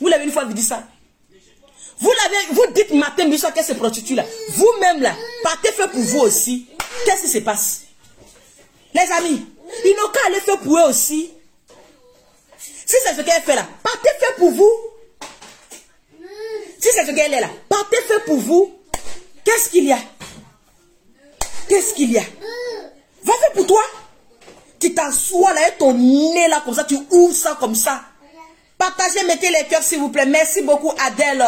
Vous l'avez une fois dit ça. Vous l'avez, vous dites matin, midi, soir, qu'est-ce que prostitue là? Vous-même là, partez faire pour vous aussi. Qu'est-ce qui se passe? Les amis, ils n'ont qu'à aller faire pour eux aussi. Si c'est ce qu'elle fait là, partez faire pour vous. Si c'est ce qu'elle est là, partez faire pour vous. Qu'est-ce qu'il y a? Qu'est-ce qu'il y a? Va faire pour toi. Tu t'assois là et ton nez là comme ça, tu ouvres ça comme ça. Partagez, mettez les cœurs s'il vous plaît. Merci beaucoup Adèle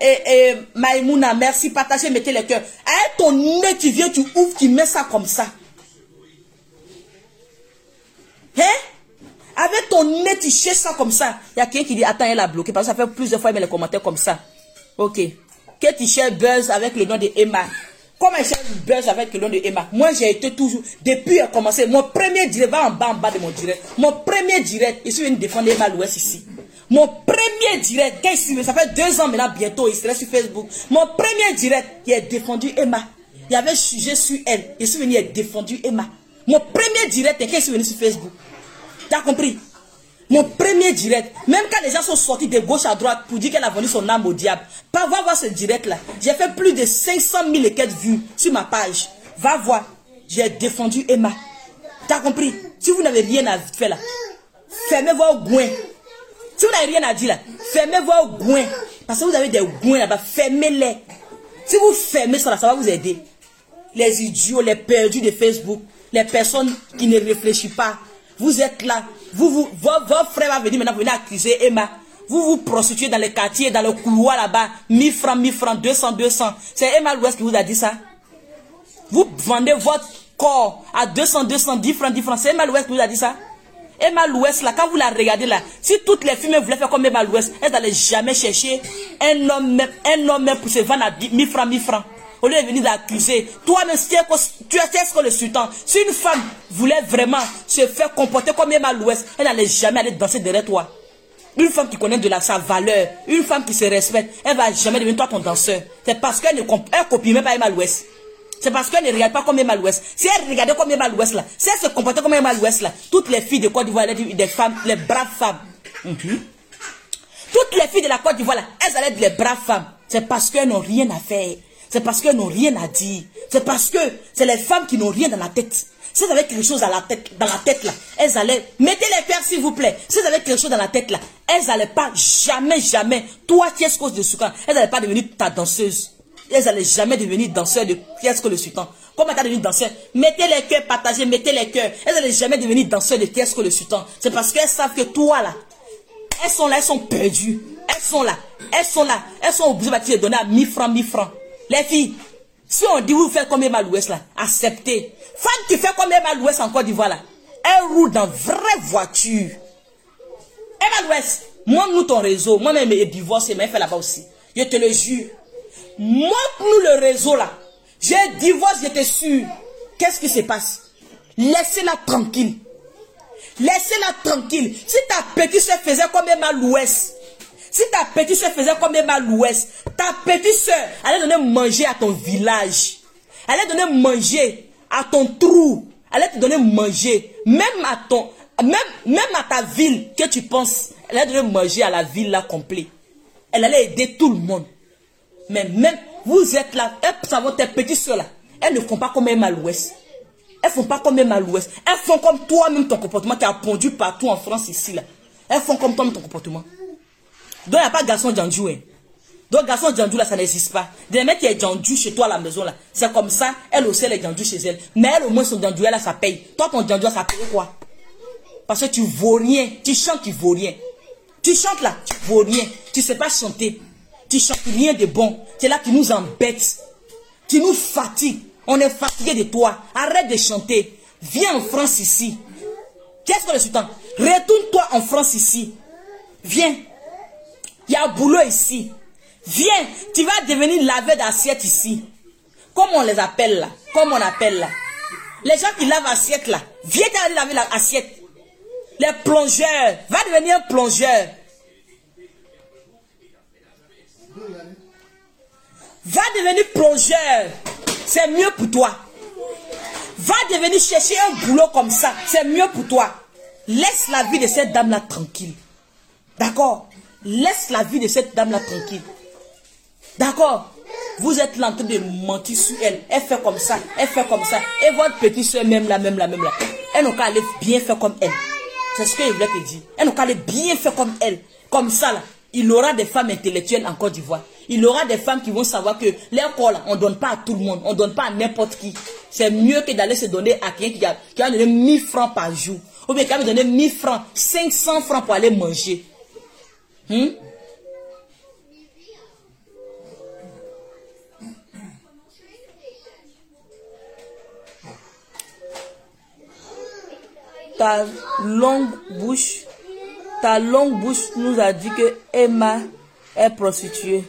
et, et Maïmouna. Merci, partagez, mettez les cœurs. Avec ton nez, tu viens, tu ouvres, tu mets ça comme ça. Hein? Avec ton nez, tu cherches ça comme ça. Il y a quelqu'un qui dit, attends, elle a bloqué. Parce que ça fait plusieurs fois, il met les commentaires comme ça. Ok. Que tu cherches buzz avec le nom de Emma. Comment elle cherche buzz avec le nom de Emma Moi, j'ai été toujours, depuis a commencé, mon premier direct, va en bas, en bas de mon direct. Mon premier direct, je suis venu défendre Emma l'Ouest ici. Mon premier direct, qu'est-ce ça fait deux ans maintenant, bientôt, il serait sur Facebook. Mon premier direct, il a défendu Emma. Il y avait un sujet sur elle. Je suis venu, il a défendu Emma. Mon premier direct, qu'est-ce venu sur Facebook tu as compris? Mon premier direct, même quand les gens sont sortis de gauche à droite pour dire qu'elle a vendu son âme au diable, pas va voir ce direct-là. J'ai fait plus de 500 000 et vues sur ma page. Va voir. J'ai défendu Emma. Tu as compris? Si vous n'avez rien à faire là, fermez vos goins. Si vous n'avez rien à dire là, fermez vos goins. Parce que vous avez des goins là-bas, fermez-les. Si vous fermez ça là, ça va vous aider. Les idiots, les perdus de Facebook, les personnes qui ne réfléchissent pas, vous êtes là. Vous, vous, votre, frère va venir maintenant, venir accuser Emma. Vous vous prostituez dans les quartiers, dans le couloir là-bas. 1000 francs, 1000 francs, 200, 200. C'est Emma Louest qui vous a dit ça. Vous vendez votre corps à 200, 200, 10 francs, 10 francs. C'est Emma Louest qui vous a dit ça. Emma Louest, là, quand vous la regardez là, si toutes les filles voulaient faire comme Emma Louest, elles n'allaient jamais chercher un homme, un homme pour se vendre à 1000 francs, 1000 francs. Au lieu de venir l'accuser, toi-même, tu es ce que le sultan. Si une femme voulait vraiment se faire comporter comme Emma l'Ouest, elle n'allait jamais aller danser derrière toi. Une femme qui connaît de la, sa valeur, une femme qui se respecte, elle va jamais devenir toi ton danseur. C'est parce qu'elle ne copie même pas Emma l'Ouest. C'est parce qu'elle ne regarde pas comme Emma l'Ouest. Si elle regardait comme Emma l'Ouest là, si elle se comportait comme Emma l'Ouest là, toutes les filles de Côte d'Ivoire, des femmes, les braves femmes. Toutes les filles de la Côte d'Ivoire là, elles allaient être les braves femmes. C'est parce qu'elles n'ont rien à faire. C'est parce qu'elles n'ont rien à dire. C'est parce que c'est les femmes qui n'ont rien dans la tête. Si elles avaient quelque chose dans la tête, dans la tête là, elles allaient, mettez les pères s'il vous plaît. Si elles avaient quelque chose dans la tête là, elles n'allaient pas jamais, jamais, toi qui es cause de Soukan, elles n'allaient pas devenir ta danseuse. Elles n'allaient jamais devenir danseur de est-ce que le sultan. Comment tu as devenu danseur Mettez les cœurs, partagez, mettez les cœurs. Elles n'allaient jamais devenir danseur de est-ce que le sultan. C'est parce qu'elles savent que toi là, elles sont là, elles sont perdues. Elles sont là, elles sont là, elles sont obligées de donner à 1000 francs, 1000 francs. Les filles, si on dit vous faites comme Emma l'Ouest là, acceptez. Femme qui fait comme Emma l'Ouest en Côte d'Ivoire là, elle roule dans vraie voiture. Emma l'Ouest, montre-nous ton réseau. Moi-même, je divorcé, mais elle fait là-bas aussi. Je te le jure. Montre-nous le réseau là. J'ai divorcé, j'étais sûr. Qu'est-ce qui se passe? Laissez-la tranquille. Laissez-la tranquille. Si ta petite soeur faisait comme Emma l'Ouest, si ta petite soeur faisait comme Emma l'Ouest, ta petite soeur allait donner manger à ton village. Elle allait donner manger à ton trou. Elle allait te donner manger. Même à ton, même, même à ta ville que tu penses. Elle allait donner manger à la ville là complète. Elle allait aider tout le monde. Mais même, vous êtes là, elles savent tes petites soeurs là. Elles ne font pas comme Emma l'Ouest. Elles font pas comme Emma l'Ouest. Elles font comme toi-même ton comportement qui a pondu partout en France ici là. Elles font comme toi-même ton comportement. Donc, il n'y a pas garçon Djandjou. Hein. Donc, garçon Djandjou, là, ça n'existe pas. Des mecs qui est Djandjou chez toi à la maison, là. C'est comme ça, elle aussi, elle est Djandjou chez elle. Mais elle, au moins, son Djandjou, elle, là, ça paye. Toi, ton Djandjou, ça paye quoi? Parce que tu vaux rien. Tu chantes, tu vaux rien. Tu chantes là, tu vaux rien. Tu sais pas chanter. Tu chantes rien de bon. C'est là qui nous embête. Tu nous fatigues. On est fatigué de toi. Arrête de chanter. Viens en France ici. Qu'est-ce que le sultan Retourne-toi en France ici. Viens. Il y a un boulot ici. Viens, tu vas devenir laveur d'assiette ici. Comment on les appelle là Comment on appelle là Les gens qui lavent assiette là. Viens t'aller laver l'assiette. Les plongeurs. Va devenir plongeur. Va devenir plongeur. C'est mieux pour toi. Va devenir chercher un boulot comme ça. C'est mieux pour toi. Laisse la vie de cette dame-là tranquille. D'accord? Laisse la vie de cette dame-là tranquille. D'accord? Vous êtes là en train de mentir sur elle. Elle fait comme ça, elle fait comme ça. Et votre petite soeur, même là, même là, même là. Elle n'a qu'à aller bien faire comme elle. C'est ce que je voulais te dire. Elle n'a qu'à aller bien faire comme elle. Comme ça, là. Il aura des femmes intellectuelles en Côte d'Ivoire. Il aura des femmes qui vont savoir que l'école, on ne donne pas à tout le monde. On ne donne pas à n'importe qui. C'est mieux que d'aller se donner à quelqu'un qui a, qui a donné 1000 francs par jour. Ou bien qui a donné 1000 francs, 500 francs pour aller manger. Hmm? Ta longue bouche, ta longue bouche nous a dit que Emma est prostituée.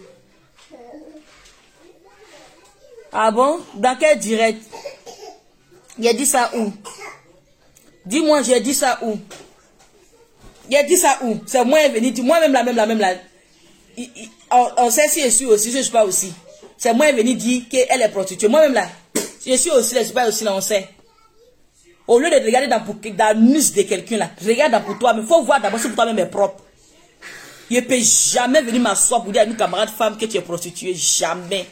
Ah bon? Dans quel direct? J'ai dit ça où? Dis-moi, j'ai dit ça où? J'ai dit ça où? C'est moi venu moi-même la même, la même, la. On, sait si je suis aussi, je ne suis pas aussi. C'est moi venu dire qu'elle est prostituée. Moi-même là, je suis aussi je ne suis pas aussi là, on sait. Au lieu de regarder dans, dans nus de quelqu'un là, regarde dans pour toi, mais il faut voir d'abord si toi-même est propre. Je ne peux jamais venir m'asseoir pour dire à une camarade femme que tu es prostituée. Jamais.